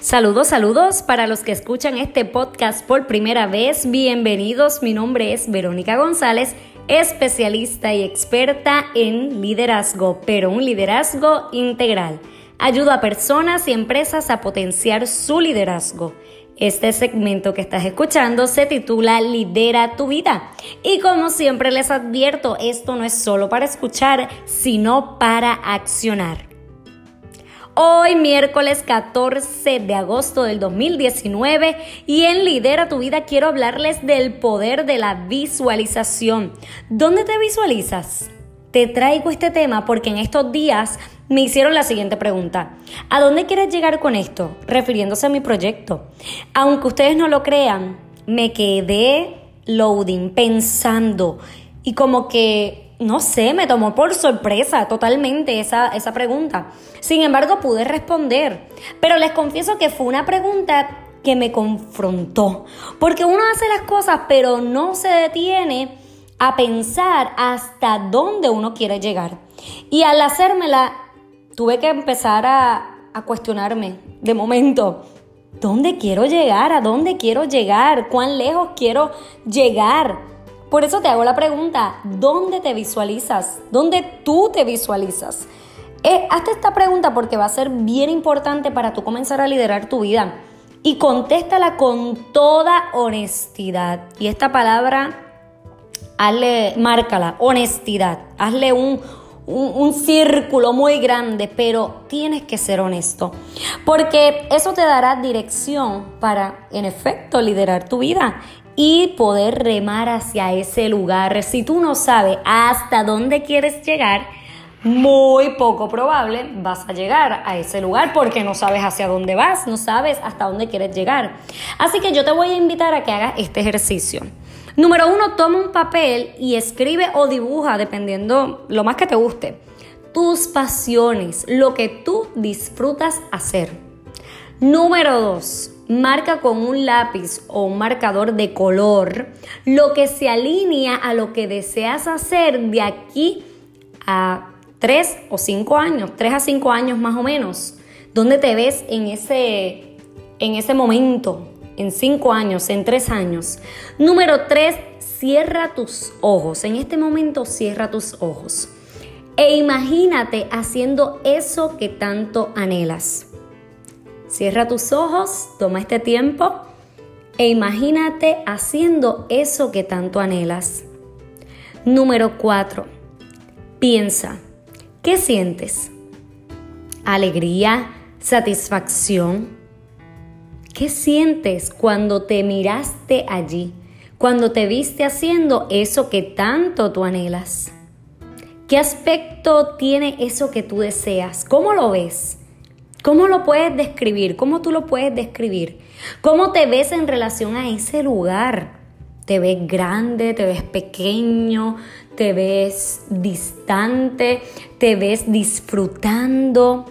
Saludos, saludos para los que escuchan este podcast por primera vez. Bienvenidos, mi nombre es Verónica González, especialista y experta en liderazgo, pero un liderazgo integral. Ayudo a personas y empresas a potenciar su liderazgo. Este segmento que estás escuchando se titula Lidera tu vida. Y como siempre les advierto, esto no es solo para escuchar, sino para accionar. Hoy miércoles 14 de agosto del 2019 y en Lidera tu vida quiero hablarles del poder de la visualización. ¿Dónde te visualizas? Te traigo este tema porque en estos días me hicieron la siguiente pregunta. ¿A dónde quieres llegar con esto? Refiriéndose a mi proyecto. Aunque ustedes no lo crean, me quedé loading, pensando y como que, no sé, me tomó por sorpresa totalmente esa, esa pregunta. Sin embargo, pude responder. Pero les confieso que fue una pregunta que me confrontó. Porque uno hace las cosas, pero no se detiene a pensar hasta dónde uno quiere llegar. Y al hacérmela, tuve que empezar a, cuestionarme de momento. ¿Dónde quiero llegar? ¿A dónde quiero llegar? ¿Cuán lejos quiero llegar? Por eso te hago la pregunta, ¿dónde te visualizas? ¿Dónde tú te visualizas? Eh, hazte esta pregunta porque va a ser bien importante para tú comenzar a liderar tu vida. Y contéstala con toda honestidad. Y esta palabra hazle, márcala, honestidad, hazle un, un, círculo muy grande, pero tienes que ser honesto, porque eso te dará dirección para, en efecto, liderar tu vida y poder remar hacia ese lugar. Si tú no sabes hasta dónde quieres llegar, muy poco probable vas a llegar a ese lugar porque no sabes hacia dónde vas, no sabes hasta dónde quieres llegar. Así que yo te voy a invitar a que hagas este ejercicio. Número uno, toma un papel y escribe o dibuja, dependiendo lo más que te guste, tus pasiones, lo que tú disfrutas hacer. Número dos, marca con un lápiz o un marcador de color lo que se alinea a lo que deseas hacer de aquí a tres o cinco años, tres a cinco años más o menos. ¿Dónde te ves en ese, en ese momento? en cinco años, en tres años. Número tres, cierra tus ojos. En este momento cierra tus ojos. E imagínate haciendo eso que tanto anhelas. Cierra tus ojos, toma este tiempo e imagínate haciendo eso que tanto anhelas. Número cuatro, piensa, ¿qué sientes? Alegría, satisfacción, ¿Qué sientes cuando te miraste allí? Cuando te viste haciendo eso que tanto tú anhelas. ¿Qué aspecto tiene eso que tú deseas? ¿Cómo lo ves? ¿Cómo lo puedes describir? ¿Cómo tú lo puedes describir? ¿Cómo te ves en relación a ese lugar? ¿Te ves grande? ¿Te ves pequeño? ¿Te ves distante? ¿Te ves disfrutando?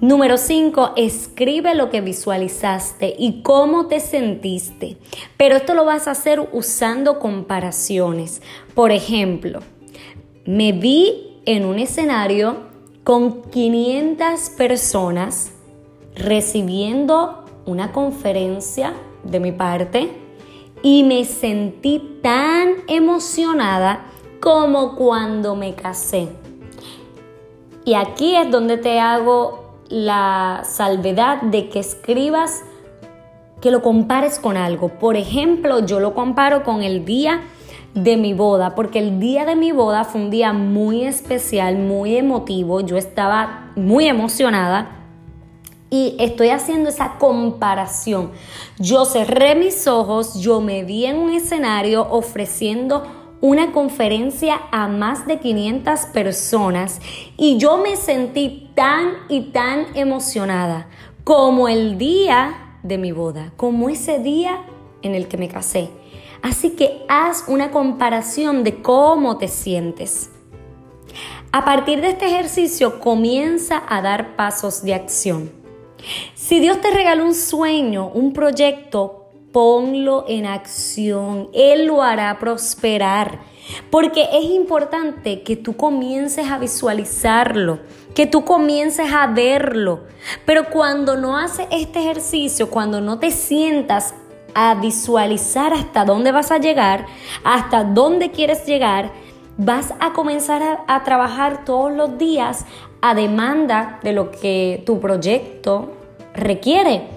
Número 5, escribe lo que visualizaste y cómo te sentiste. Pero esto lo vas a hacer usando comparaciones. Por ejemplo, me vi en un escenario con 500 personas recibiendo una conferencia de mi parte y me sentí tan emocionada como cuando me casé. Y aquí es donde te hago la salvedad de que escribas, que lo compares con algo. Por ejemplo, yo lo comparo con el día de mi boda, porque el día de mi boda fue un día muy especial, muy emotivo, yo estaba muy emocionada y estoy haciendo esa comparación. Yo cerré mis ojos, yo me vi en un escenario ofreciendo una conferencia a más de 500 personas y yo me sentí tan y tan emocionada como el día de mi boda, como ese día en el que me casé. Así que haz una comparación de cómo te sientes. A partir de este ejercicio comienza a dar pasos de acción. Si Dios te regaló un sueño, un proyecto, ponlo en acción. Él lo hará prosperar. Porque es importante que tú comiences a visualizarlo, que tú comiences a verlo. Pero cuando no haces este ejercicio, cuando no te sientas a visualizar hasta dónde vas a llegar, hasta dónde quieres llegar, vas a comenzar a, trabajar todos los días a demanda de lo que tu proyecto requiere,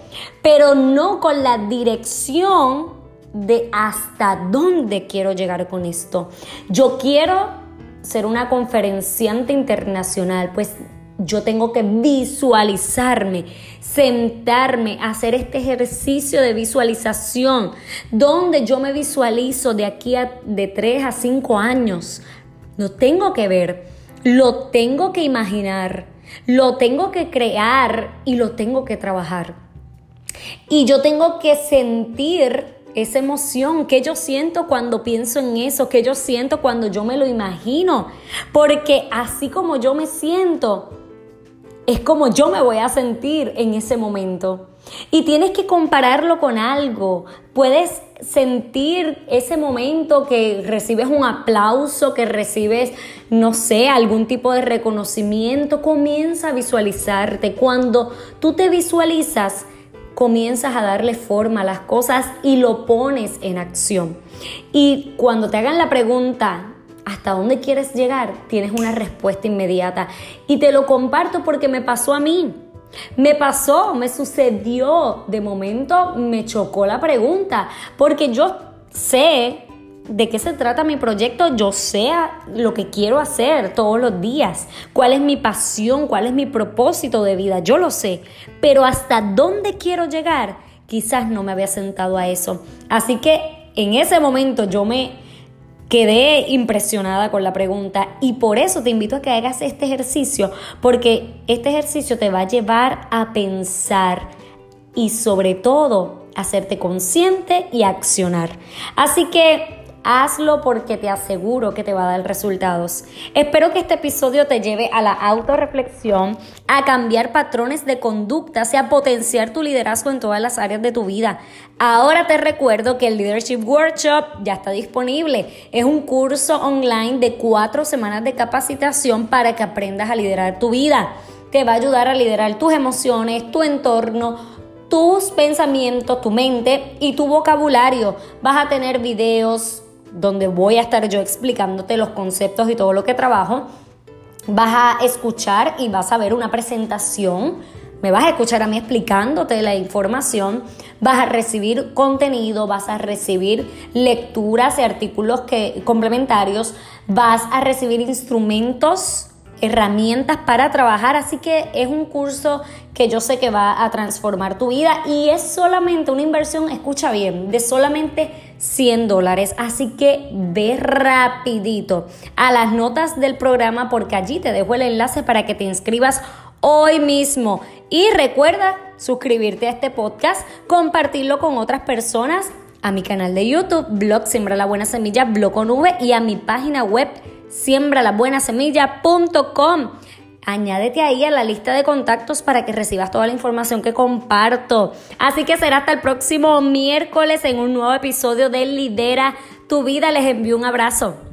pero no con la dirección de hasta dónde quiero llegar con esto. Yo quiero ser una conferenciante internacional, pues yo tengo que visualizarme, sentarme, hacer este ejercicio de visualización, donde yo me visualizo de aquí a de 3 a 5 años. Lo tengo que ver, lo tengo que imaginar, lo tengo que crear y lo tengo que trabajar. Y yo tengo que sentir esa emoción que yo siento cuando pienso en eso, que yo siento cuando yo me lo imagino, porque así como yo me siento, es como yo me voy a sentir en ese momento. Y tienes que compararlo con algo. Puedes sentir ese momento que recibes un aplauso, que recibes, no sé, algún tipo de reconocimiento. Comienza a visualizarte. Cuando tú te visualizas, comienzas a darle forma a las cosas y lo pones en acción. Y cuando te hagan la pregunta, ¿hasta dónde quieres llegar? Tienes una respuesta inmediata. Y te lo comparto porque me pasó a mí. Me pasó, me sucedió. De momento me chocó la pregunta porque yo sé de qué se trata mi proyecto, yo sé lo que quiero hacer todos los días, cuál es mi pasión, cuál es mi propósito de vida, yo lo sé, pero hasta dónde quiero llegar, quizás no me había sentado a eso. Así que en ese momento yo me quedé impresionada con la pregunta y por eso te invito a que hagas este ejercicio, porque este ejercicio te va a llevar a pensar y sobre todo hacerte consciente y accionar. Así que Hazlo porque te aseguro que te va a dar resultados. Espero que este episodio te lleve a la autorreflexión, a cambiar patrones de conducta, y a potenciar tu liderazgo en todas las áreas de tu vida. Ahora te recuerdo que el Leadership Workshop ya está disponible. Es un curso online de cuatro semanas de capacitación para que aprendas a liderar tu vida. Te va a ayudar a liderar tus emociones, tu entorno, tus pensamientos, tu mente y tu vocabulario. Vas a tener videos, donde voy a estar yo explicándote los conceptos y todo lo que trabajo. Vas a escuchar y vas a ver una presentación. Me vas a escuchar a mí explicándote la información. Vas a recibir contenido, vas a recibir lecturas y artículos que, complementarios. Vas a recibir instrumentos herramientas para trabajar, así que es un curso que yo sé que va a transformar tu vida y es solamente una inversión, escucha bien, de solamente 100 dólares, así que ve rapidito a las notas del programa porque allí te dejo el enlace para que te inscribas hoy mismo. Y recuerda suscribirte a este podcast, compartirlo con otras personas, a mi canal de YouTube, blog Siembra la Buena Semilla, blog con V y a mi página web siembralabuenasemilla.com. Añádete ahí a la lista de contactos para que recibas toda la información que comparto. Así que será hasta el próximo miércoles en un nuevo episodio de Lidera tu vida. Les envío un abrazo.